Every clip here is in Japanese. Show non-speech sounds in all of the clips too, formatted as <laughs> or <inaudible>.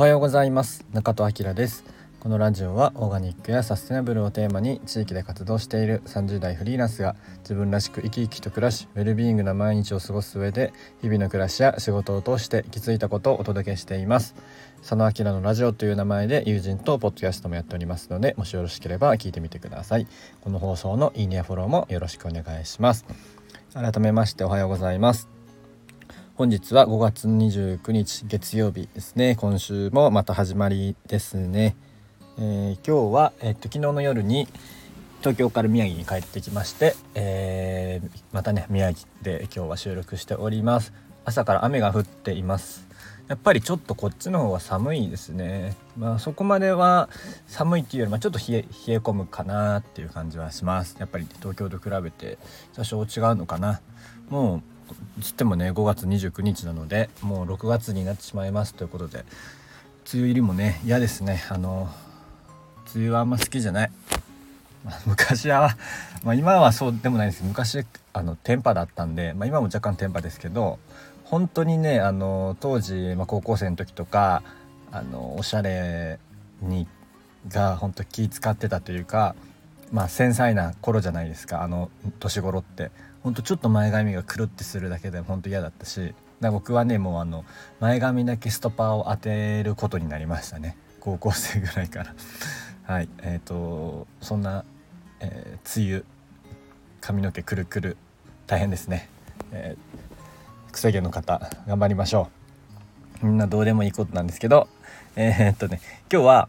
おはようございます。中戸明です。このラジオはオーガニックやサステナブルをテーマに地域で活動している30代フリーランスが自分らしく生き生きと暮らしウェルビーイングな毎日を過ごす上で日々の暮らしや仕事を通して気づいたことをお届けしています。佐野明のラジオという名前で友人とポッドキャストもやっておりますのでもしよろしければ聞いてみてください。この放送のいいねやフォローもよろしくお願いします。改めましておはようございます。本日は5月29日月曜日ですね。今週もまた始まりですね。えー、今日は、えー、っと昨日の夜に東京から宮城に帰ってきまして、えー、またね宮城で今日は収録しております。朝から雨が降っています。やっぱりちょっとこっちの方が寒いですね。まあそこまでは寒いっていうよりもちょっと冷え冷え込むかなっていう感じはします。やっぱり東京と比べて多少違うのかな。もうつってもね5月29日なのでもう6月になってしまいますということで梅雨入りもね嫌ですね。あの梅雨はあんま好きじゃない、昔は、まあ、今はそうでもないです。けど昔あの天パだったんで、まあ、今も若干天パですけど本当にねあの当時、まあ、高校生の時とかあのおしゃれにが本当気使ってたというかまあ繊細な頃じゃないですかあの年頃って。ほんとちょっと前髪がくるってするだけで本当嫌だったしだ僕はねもうあの前髪だけストパーを当てることになりましたね。高校生ぐらいから。はいえーと、そんな、えー、梅雨髪の毛くるくる大変ですね、えー、癖毛の方頑張りましょう。みんなどうでもいいことなんですけどえー、っとね今日は、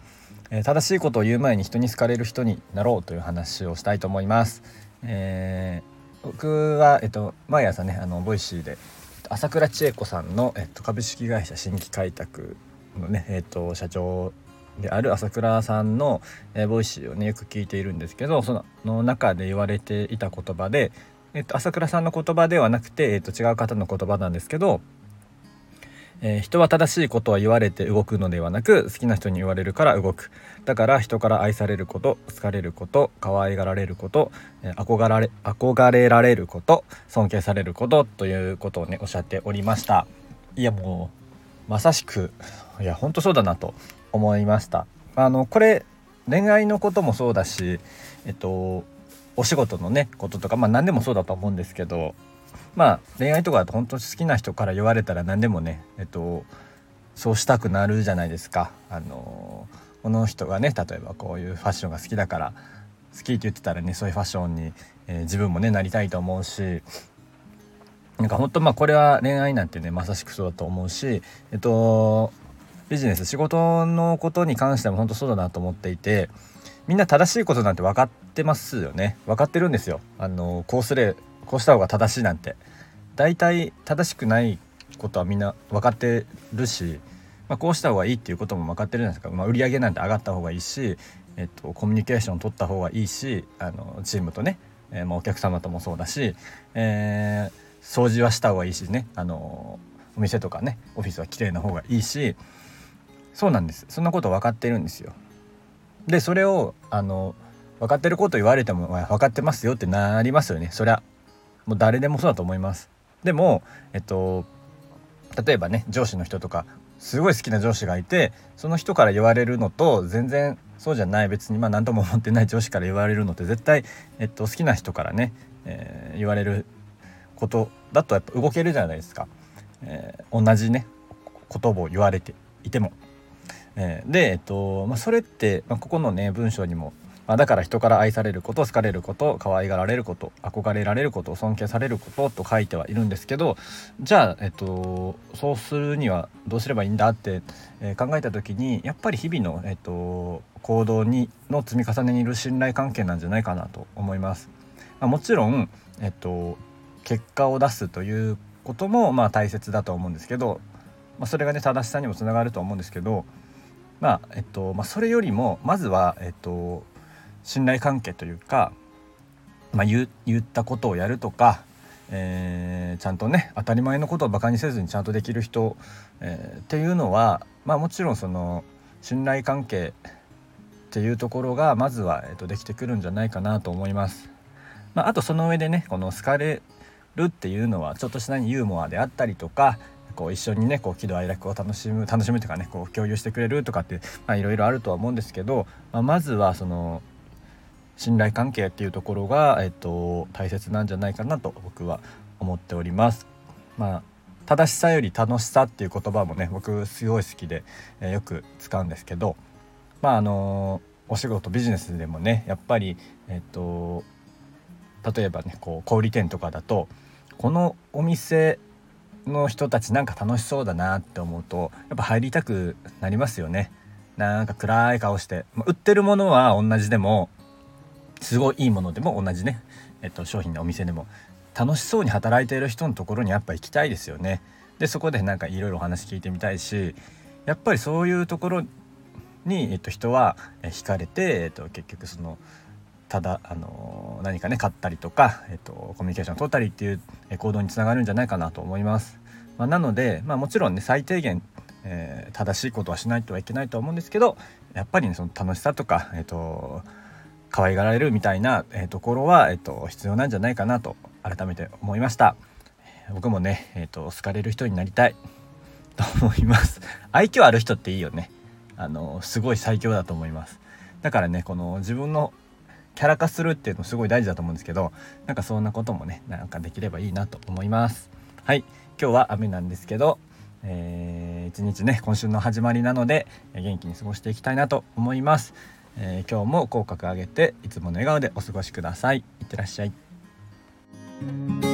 えー、正しいことを言う前に人に好かれる人になろうという話をしたいと思います、えー、僕は、えっと、毎朝ねあの Voicyで朝倉千恵子さんの、えっと、株式会社新規開拓のね、えっと、社長である朝倉さんの、えー、 Voicyをねよく聞いているんですけどその中で言われていた言葉で、えーと、朝倉さんの言葉ではなくて、えーと、違う方の言葉なんですけど、えー、人は正しいことは言われて動くのではなく好きな人に言われるから動く。だから人から愛されること好かれること可愛がられること、えー、憧られ憧れられること尊敬されることということをねおっしゃっておりました。いやもうまさしくいや本当そうだなと思いました。あのこれ恋愛のこともそうだしえっとお仕事のねこととかまあ何でもそうだと思うんですけどまあ恋愛とかだと本当に好きな人から言われたら何でもねえっとそうしたくなるじゃないですか。あのこの人がね例えばこういうファッションが好きだから好きって言ってたらねそういうファッションに、えー、自分もねなりたいと思うしなんか本当まあこれは恋愛なんてねまさしくそうだと思うしえっとビジネス仕事のことに関しても本当そうだなと思っていてみんな正しいことなんて分かってますよね。分かってるんですよ。あのこうすれこうした方が正しいなんて。大体正しくないことはみんな分かってるし、まあ、こうした方がいいっていうことも分かってるじゃないですか、まあ、売り上げなんて上がった方がいいし、えっと、コミュニケーション取った方がいいしあのチームとね、えー、まあ、お客様ともそうだし、えー、掃除はした方がいいしねあのお店とかねオフィスは綺麗な方がいいしそうなんです。そんなこと分かってるんですよ。でそれをあの分かってること言われても分かってますよってなりますよね。そりゃもう誰でもそうだと思います。でもえっと例えばね上司の人とかすごい好きな上司がいてその人から言われるのと全然そうじゃない別にまあ何とも思ってない上司から言われるのって絶対、えっと、好きな人からね、えー、言われることだとやっぱ動けるじゃないですか、えー、同じね言葉を言われていても。えー、で、えっとまあ、それって、まあ、ここのね文章にも、まあ、だから人から愛されること好かれること可愛がられること憧れられること尊敬されることと書いてはいるんですけどじゃあ、えっと、そうするにはどうすればいいんだって、えー、考えた時にやっぱり日々の、えっと、行動にの積み重ねにいる信頼関係なんじゃないかなと思います。まあ、もちろん、えっと、結果を出すということもまあ大切だと思うんですけど、まあ、それがね正しさにもつながると思うんですけどまあえっとまあ、それよりもまずは、えっと、信頼関係というか、まあ、言言ったことをやるとか、えー、ちゃんとね当たり前のことをバカにせずにちゃんとできる人、えー、っていうのは、まあ、もちろんその信頼関係っていうところがまずは、えっと、できてくるんじゃないかなと思います。まあ、あとその上でねこの好かれるっていうのはちょっとしたユーモアであったりとかこう一緒にねこう喜怒哀楽を楽しむ楽しむというかねこう共有してくれるとかっていろいろあるとは思うんですけど、まあ、まずはその信頼関係っていうところが、えっと、大切なんじゃないかなと僕は思っております。まあ正しさより楽しさっていう言葉もね僕すごい好きで、えー、よく使うんですけどまああのお仕事ビジネスでもねやっぱりえっと例えばねこう小売店とかだとこのお店の人たちなんか楽しそうだなって思うとやっぱ入りたくなりますよね。なんか暗い顔して、まあ、売ってるものは同じでもすごいいいものでも同じね、えっと、商品のお店でも楽しそうに働いている人のところにやっぱ行きたいですよね。でそこでなんかいろいろお話聞いてみたいしやっぱりそういうところに、えっと、人は惹かれて、えっと、結局そのただ、あの何かね買ったりとか、えっと、コミュニケーションを取ったりっていう行動につながるんじゃないかなと思います。まあ、なので、まあ、もちろんね最低限、えー、正しいことはしないとはいけないと思うんですけどやっぱりねその楽しさとか、えっと可愛がられるみたいな、えー、ところは、えー、と必要なんじゃないかなと改めて思いました。僕もね、えー、と好かれる人になりたい <laughs> と思います。愛嬌ある人っていいよね。あのすごい最強だと思います。だからねこの自分のキャラ化するっていうのすごい大事だと思うんですけどなんかそんなこともねなんかできればいいなと思います。はい。今日は雨なんですけどえー、一日ね今週の始まりなので元気に過ごしていきたいなと思います。えー、今日も口角上げていつもの笑顔でお過ごしください。いってらっしゃい。